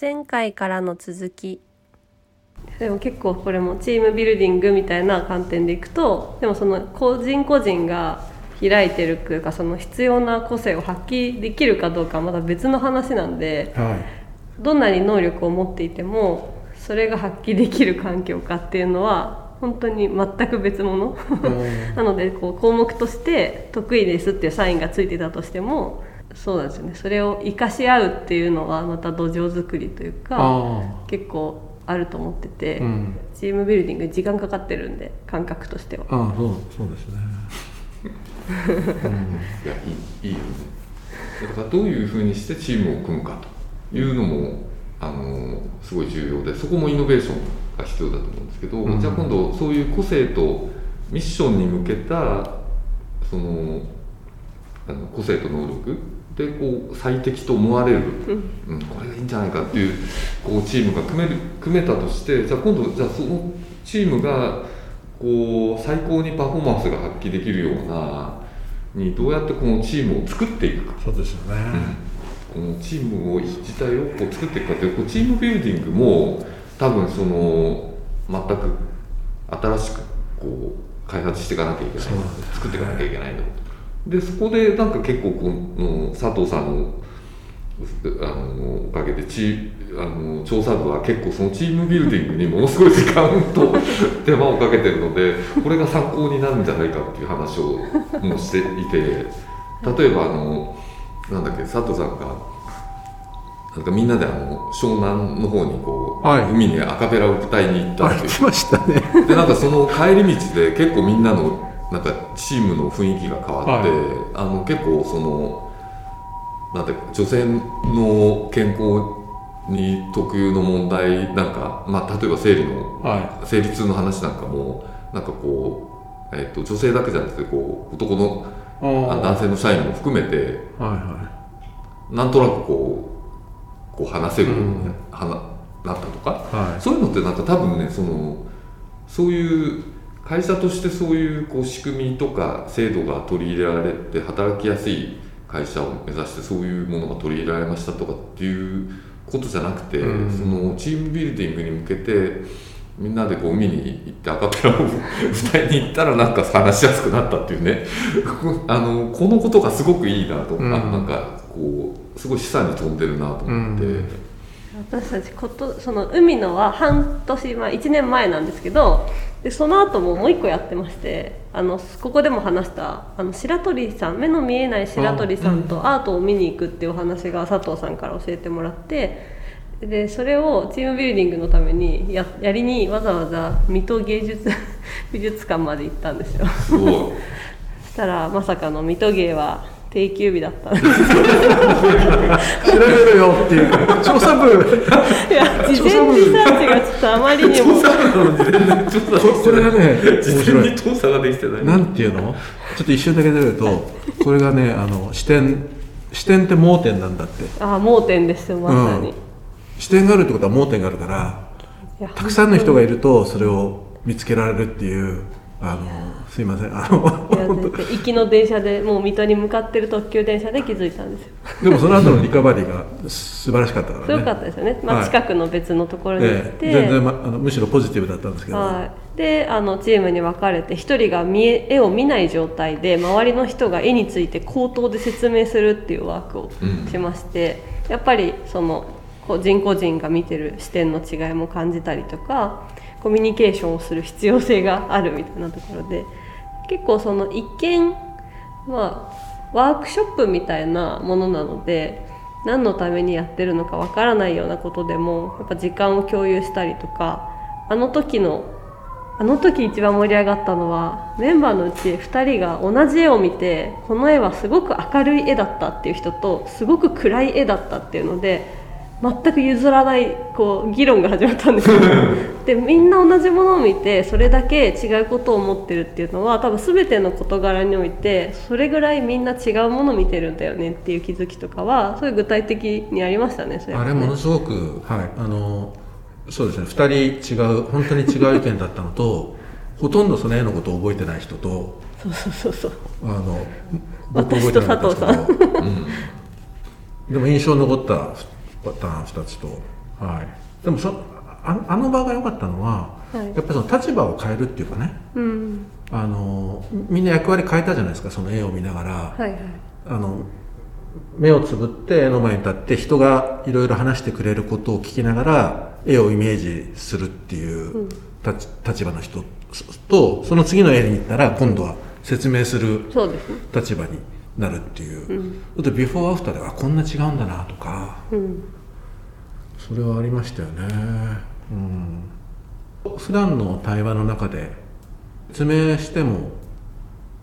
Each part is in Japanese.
前回からの続き。でも結構これもチームビルディングみたいな観点でいくとでもその個人個人が開いてるというかその必要な個性を発揮できるかどうかはまた別の話なんで、はどんなに能力を持っていてもそれが発揮できる環境かっていうのは本当に全く別物。い。なのでこう項目として得意ですっていうサインがついてたとしてもそうなんですよねそれを生かし合うっていうのはまた土壌作りというかあ結構あると思ってて、あ。うん。チームビルディング時間かかってるんで感覚としては。ああ、そう、そうですね。うん。いやいいいいよねだからどういうふうにしてチームを組むかというのもあのすごい重要でそこもイノベーションが必要だと思うんですけど、うんじゃあ今度そういう個性とミッションに向けたそのあの個性と能力でこう最適と思われる、うん、これがいいんじゃないかっていうこうチームが組める組めたとしてじゃあ今度じゃあそのチームがこう最高にパフォーマンスが発揮できるようなにどうやってこのチームを作っていくか、そうですよね。このチームを自体をこう作っていくかっていうこうチームビルディングも多分その全く新しくこう開発していかなきゃいけない。そうなんです作っていかなきゃいけないんだでそこでなんか結構この佐藤さんのあのおかげでチあの調査部は結構そのチームビルディングにものすごい時間と手間をかけてるのでこれが参考になるんじゃないかっていう話をもうしていて例えばあのなんだっけ佐藤さんがなんかみんなであの湘南の方にこう、はい海にアカペラを歌いに行ったあ、っていうましたね。でなんかその帰り道で結構みんなのなんかチームの雰囲気が変わって、はいあの結構そのなんて女性の健康に特有の問題なんか、まあ、例えば生理のは生理痛の話なんかもなんかこう、えっと女性だけじゃなくてこう男の男性の社員も含めてあ。はいはなんとなくこうこう話せるようにななったとか、い。はい。そういうのってなんか多分ねそのそういう会社としてそういうこう仕組みとか制度が取り入れられて働きやすい会社を目指してそういうものが取り入れられましたとかっていうことじゃなくて、うん。そのチームビルディングに向けてみんなでこう海に行ってアカペラを歌いに行ったらなんか話しやすくなったっていうね。あのこのことがすごくいいなと、うん。あなんかこうすごい示唆に富んでるなと思って。うん。私たちことその海のは半年前1年前なんですけどでその後ももう一個やってましてあのここでも話したあの白鳥さん目の見えない白鳥さんとアートを見に行くっていうお話が佐藤さんから教えてもらってでそれをチームビルディングのためにややりにわざわざ水戸芸術 美術館まで行ったんですよ。そ したらまさかの水戸芸は定休日だったんです。調べろよっていうか、調査部。いや事前リサーチがとあまりにも。調査ここれがね、面事前白い。に。調査ができてない。なんていうの？ちょっと一瞬だけ出ると、これがね、あの、視点、視点って盲点なんだって。ああ盲点ですよまさに、うん。視点があるってことは盲点があるから、たくさんの人がいると、それを見つけられるっていう、あの、すいません。あの、行きの電車でもう水戸に向かってる特急電車で気づいたんですよ。でもその後のリカバリーが素晴らしかったからね。すごかったですよね、まあ、はい。近くの別のところに行って、ええ。全然、ま、あのむしろポジティブだったんですけど、はい、であのチームに分かれて1人が見え絵を見ない状態で周りの人が絵について口頭で説明するっていうワークをしまして、やっぱりその個人個人が見てる視点の違いも感じたりとかコミュニケーションをする必要性があるみたいなところで結構その一見まあワークショップみたいなものなので何のためにやってるのかわからないようなことでもやっぱ時間を共有したりとかあの時のあの時一番盛り上がったのはメンバーのうち2人が同じ絵を見てこの絵はすごく明るい絵だったっていう人とすごく暗い絵だったっていうので全く譲らないこう議論が始まったんですよ。でみんな同じものを見てそれだけ違うことを思ってるっていうのは多分全ての事柄においてそれぐらいみんな違うものを見てるんだよねっていう気づきとかはそういう具体的にありましたねそれはね。あれものすごく、はい、あのそうですね2人違う本当に違う意見だったのと ほとんどその絵のことを覚えてない人とそうそうそうそう。あの私と佐藤さん僕覚えてなかったん。でも印象に残ったパターン2つと、はい、でもそああの場が良かったのは、はい。やっぱりその立場を変えるっていうかね。うん。あのみんな役割変えたじゃないですかその絵を見ながら、はいはい。あの目をつぶって絵の前に立って人がいろいろ話してくれることを聞きながら絵をイメージするっていう立,、立場の人とその次の絵に行ったら今度は説明する立場になるっていう、だってビフォーアフターではこんな違うんだなとか。うんそれはありましたよね。うん。普段の対話の中で説明しても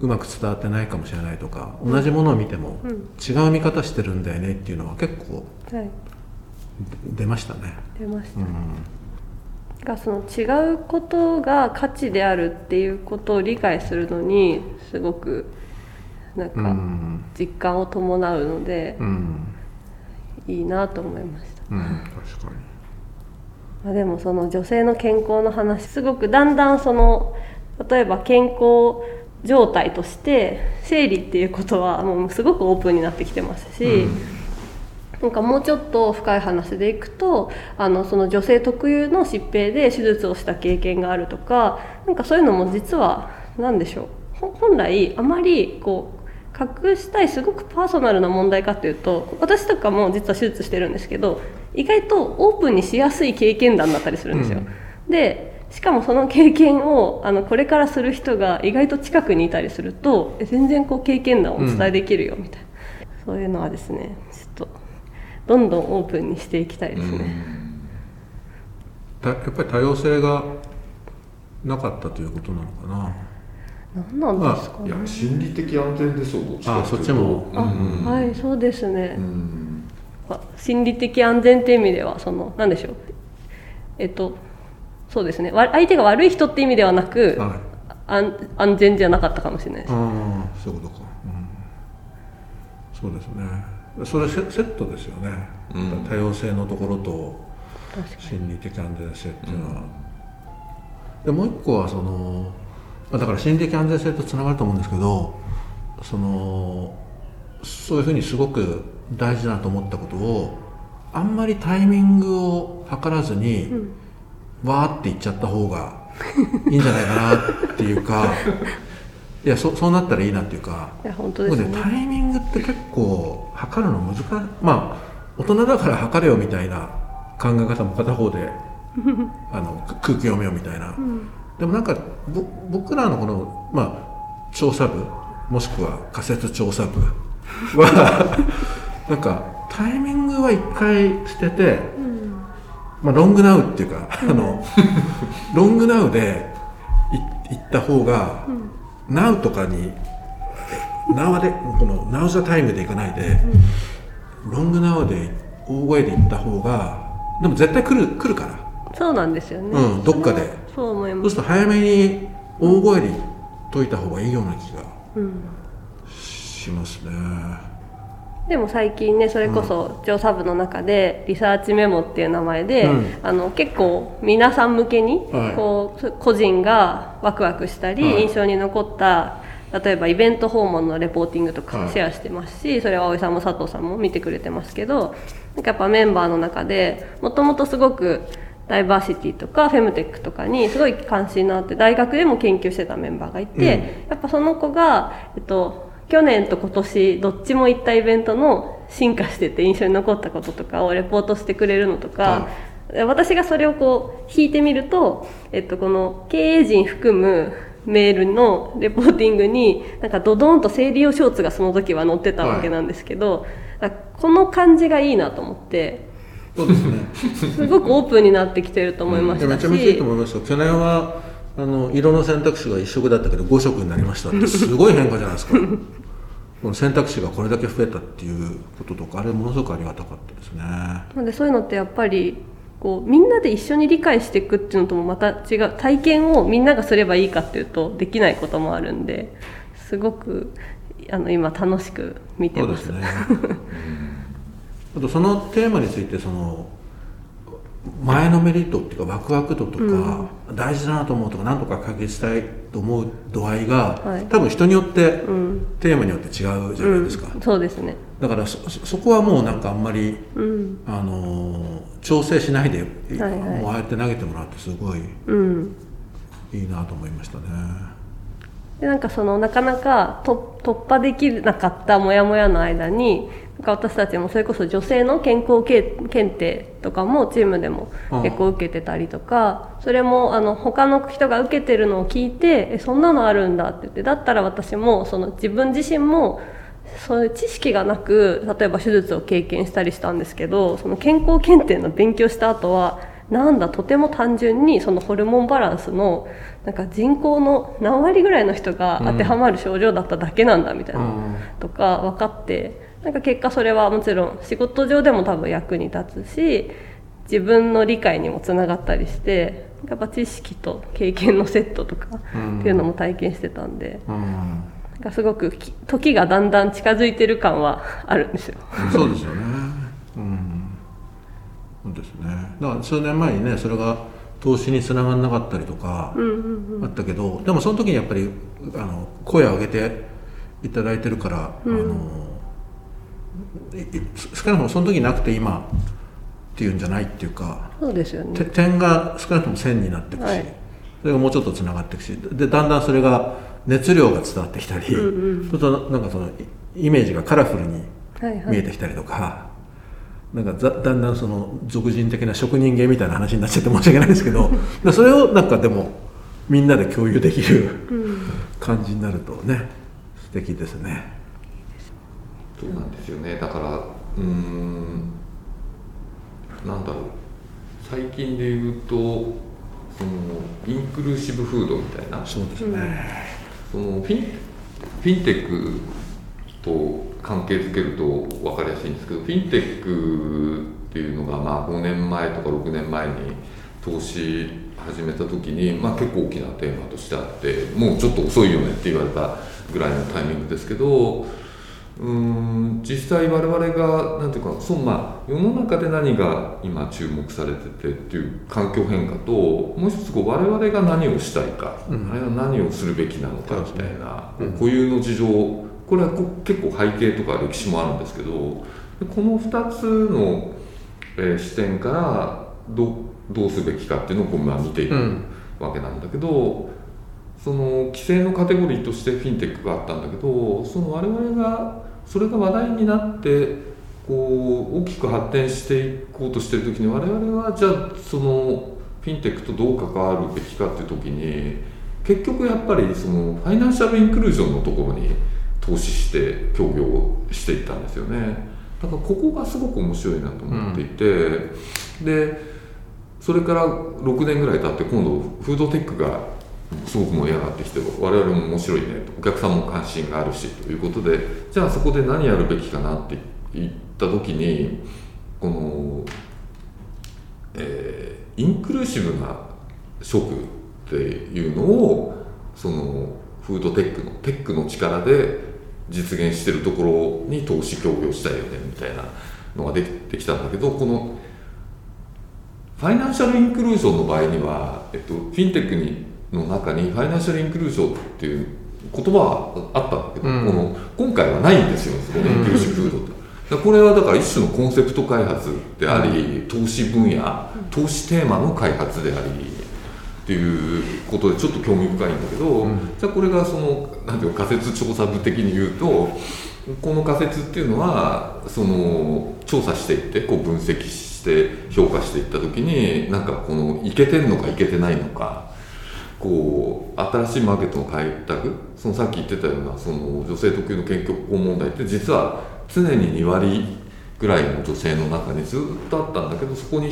うまく伝わってないかもしれないとか同じものを見てもうん違う見方してるんだよねっていうのは結構はい。出ましたね。出ました、うん。がその違うことが価値であるっていうことを理解するのにすごくなんうかん。実感を伴うのでうん。いいなと思いました、うん確かに。まあ、でもその女性の健康の話すごくだんだんその例えば健康状態として生理っていうことはもうすごくオープンになってきてますし、なんかもうちょっと深い話でいくとあのその女性特有の疾病で手術をした経験があるとかなんかそういうのも実は何でしょう。ほ本来あまりこう隠したいすごくパーソナルな問題かっていうと私とかも実は手術してるんですけど意外とオープンにしやすい経験談だったりするんですよ。でしかもその経験をあのこれからする人が意外と近くにいたりするとえ全然こう経験談をお伝えできるよみたいな、そういうのはですねちょっとどんどんオープンにしていきたいですね。たやっぱり多様性がなかったということなのかな何なんですかね。いや心理的安全でしょうどっちかあそっちも。あ、うん。はいそうですね、うん。あ心理的安全っていう意味ではその何でしょう。えっとそうですね。わ相手が悪い人って意味ではなく、はい。安安全じゃなかったかもしれないです。ああそういうことか、うん、そうですね。それセセットですよね、うん。多様性のところと心理的安全性っていうのは、でもう一個はそのまあだから心理的安全性とつながると思うんですけどそのそういうふうにすごく大事だなと思ったことをあんまりタイミングを測らずに、わーって言っちゃった方がいいんじゃないかなっていうか いやそそうなったらいいなっていうか。にいや本当ですね。僕ねタイミングって結構測るの難しい。まあ大人だから測れよみたいな考え方も片方で あのく空気読めよみたいな、でもなんかぼ僕らのこの、まあ、調査部もしくは仮説調査部は なんかタイミングは一回捨てて、まあ、ロングナウっていうか、あのロングナウでい行った方が、ナウとかにナウでこのナウザタイムで行かないで、ロングナウで大声で行った方がでも絶対来る来るから。そうなんですよね、うんどっかでそう思いそうますすると早めに大声で言っといた方がいいような気がうんしますね。でも最近ねそれこそ調査部の中でリサーチメモっていう名前で、うん。あの結構皆さん向けにはい。こう個人がワクワクしたり、はい。印象に残った例えばイベント訪問のレポーティングとはい。かシェアしてますし、それは葵さんも佐藤さんも見てくれてますけどなんかやっぱメンバーの中でもともとすごくダイバーシティとかフェムテックとかにすごい関心のあって大学でも研究してたメンバーがいて、やっぱその子が、えっと、去年と今年どっちも行ったイベントの進化してて印象に残ったこととかをレポートしてくれるのとか、私がそれをこう引いてみると、えっと、この経営陣含むメールのレポーティングになんかドドンと生理用ショーツがその時は載ってたわけなんですけど、あこの感じがいいなと思ってそうですね。すごくオープンになってきてると思いましたし、いやめちゃめちゃいいと思いますよ。去年はあの色の選択肢が1色だったけど5色になりましたってすごい変化じゃないですか。この選択肢がこれだけ増えたっていうこととかあれものすごくありがたかったですね。なのでそういうのってやっぱりこうみんなで一緒に理解していくっていうのともまた違う。体験をみんながすればいいかっていうとできないこともあるんですごくあの今楽しく見てま。そうですすね あとそのテーマについてその前のメリットっていうかワクワク度とか、大事だなと思うとか何とか解決したいと思う度合いが、はい、多分人によって、うん、テーマによって違うじゃないですか、うん、そうですね。だからそそこはもうなんかあんまり、うん、あの調整しないで、はいはい、もうああやって投げてもらってすごい、うん、いいなと思いましたね。でなんかそのなかなかと突破できなかったモヤモヤの間になんか私たちもそれこそ女性の健康検定とかもチームでも結構受けてたりとかそれもあの他の人が受けてるのを聞いてえそんなのあるんだって言ってだったら私もその自分自身もそういう知識がなく例えば手術を経験したりしたんですけどその健康検定の勉強した後はなんだとても単純にそのホルモンバランスのなんか人口の何割ぐらいの人が当てはまる症状だっただけなんだみたいなとか分かってなんか結果それはもちろん仕事上でも多分役に立つし自分の理解にもつながったりしてやっぱ知識と経験のセットとかっていうのも体験してたんで。なんかすごく時がだんだん近づいてる感はあるんですよ。そうですよね。ですね。だから数年前にねそれが投資につながらなかったりとかあったけど、でもその時にやっぱりあの声を上げていただいてるから、うん、あの少なくともその時なくて今っていうんじゃないっていうかそうですよね。点が少なくとも線になっていくし、はい、それがもうちょっとつながっていくしでだんだんそれが熱量が伝わってきたり、うんうん、そうするとなんかそのイメージがカラフルに見えてきたりとか。はいはいなんかだんだんその俗人的な職人芸みたいな話になっちゃって申し訳ないですけど それをなんかでもみんなで共有できる感じになるとね素敵ですね。そうなんですよね。だからうんなんだろう。最近で言うとそのインクルーシブフードみたいな。そうですね。そのフィンフィンテックと関係づけると分かりやすいんですけどフィンテックっていうのがまあ5年前とか6年前に投資始めた時に、まあ、結構大きなテーマとしてあってもうちょっと遅いよねって言われたぐらいのタイミングですけどうん実際我々がなんていうかそのまあ世の中で何が今注目されててっていう環境変化ともう一つこう我々が何をしたいか、うん、あるいは何をするべきなのかみたいな、うん、固有の事情これは結構背景とか歴史もあるんですけどこの2つの、えー、視点からどどうすべきかっていうのをこう、まあ、見ていくわけなんだけど、その規制のカテゴリーとしてフィンテックがあったんだけどその我々がそれが話題になってこう大きく発展していこうとしてる時に我々はじゃあそのフィンテックとどう関わるべきかっていう時に結局やっぱりそのファイナンシャルインクルージョンのところに投資して協業していったんですよね。だからここがすごく面白いなと思っていて、うん、でそれから6年ぐらい経って今度フードテックがすごく盛り上がってきて我々も面白いねとお客さんも関心があるしということでじゃあそこで何やるべきかなって言った時にこの、えー、インクルーシブな食っていうのをそのフードテックのテックの力で実現してるところに投資協業したいよねみたいなのができてきたんだけどこのファイナンシャルインクルージョンの場合には、えっと、フィンテックにの中にファイナンシャルインクルージョンっていう言葉はあったんだけど、うん、この今回はないんですよそのインクルーシブフードって。これはだから一種のコンセプト開発であり、投資分野投資テーマの開発でありっていうことでちょっと興味深いんだけど、うん、じゃあこれがそのなんていうか仮説調査部的に言うとこの仮説っていうのはその調査していってこう分析して評価していった時になんかこのいけてんのかいけてないのかこう新しいマーケットの開拓そのさっき言ってたようなその女性特有の健康問題って実は常に2割ぐらいの女性の中にずっとあったんだけどそこに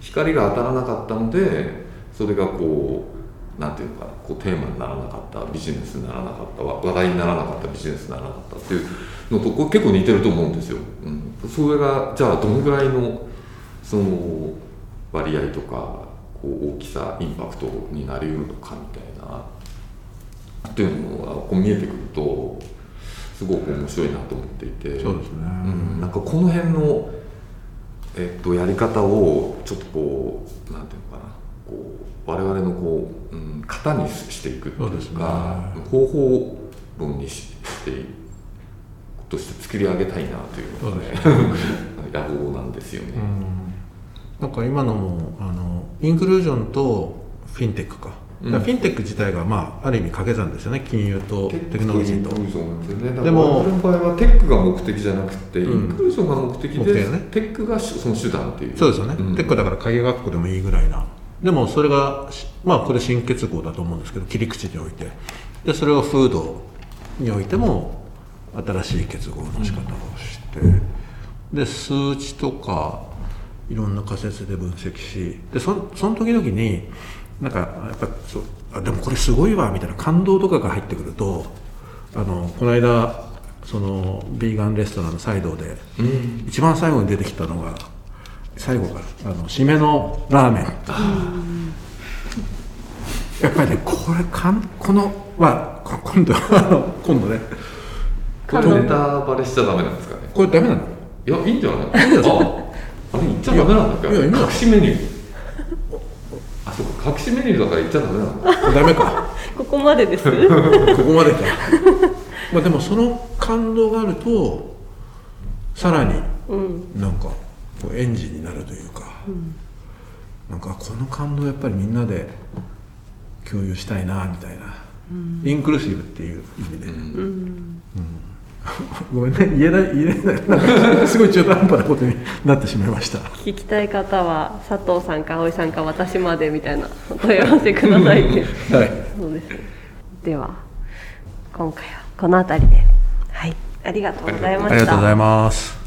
光が当たらなかったのでそれがこうなんていうのかなこうテーマにならなかったビジネスにならなかった話題にならなかったビジネスにならなかったっていうのとこれ結構似てると思うんですよ。うん、それがじゃあどのぐらいのその割合とかこう大きさインパクトになりうるのかみたいなっていうのがこう見えてくるとすごく面白いなと思っていて。そうですね、うん、なんかこの辺のえっと、やり方をちょっとこうなんていうのかなこう我々のこう、うん、型にしていくっていうか、ね、方法論にしていくとして作り上げたいなというのがね 野望なんですよね。なんか今のもあのインクルージョンとフィンテックか。フィンテック自体が、まあ、ある意味掛け算ですよね。金融とテクノロジーと。でも我々の場合はテックが目的じゃなくて、うん、インクルージョンが目的で、ね、テックがその手段っていう。そうですよね、うん、テックだから鍵学校でもいいぐらいなでもそれがまあこれ新結合だと思うんですけど切り口において。でそれを風土においても新しい結合の仕方をして、うん、で数値とかいろんな仮説で分析し。でそその時々になんかやっぱそうあでもこれすごいわみたいな感動とかが入ってくるとあのこの間そのビーガンレストランのサイドで、うん、一番最後に出てきたのが最後からあの締めのラーメン、やっぱりねこれかんこのまあ今度今度ねこれネタバレしちゃダメなんですかね。これダメなのいやいいんじゃないああれ言っちゃダメなんだっけ？隠しメニュー隠しメニューだから言っちゃダメなのダメか。ここまでです。ここまでか まあでもその感動があるとさらになんかこうエンジンになるというか、うん、なんかこの感動やっぱりみんなで共有したいなみたいな、うん、インクルーシブっていう意味で、うん、うん。ごめんね言えない言えない。なんかすごい中途半端なことになってしまいました。聞きたい方は佐藤さんか葵さんか私までみたいな問い合わせくださいね。はい。そうです。では今回はこの辺りで。はい。ありがとうございました。ありがとうございます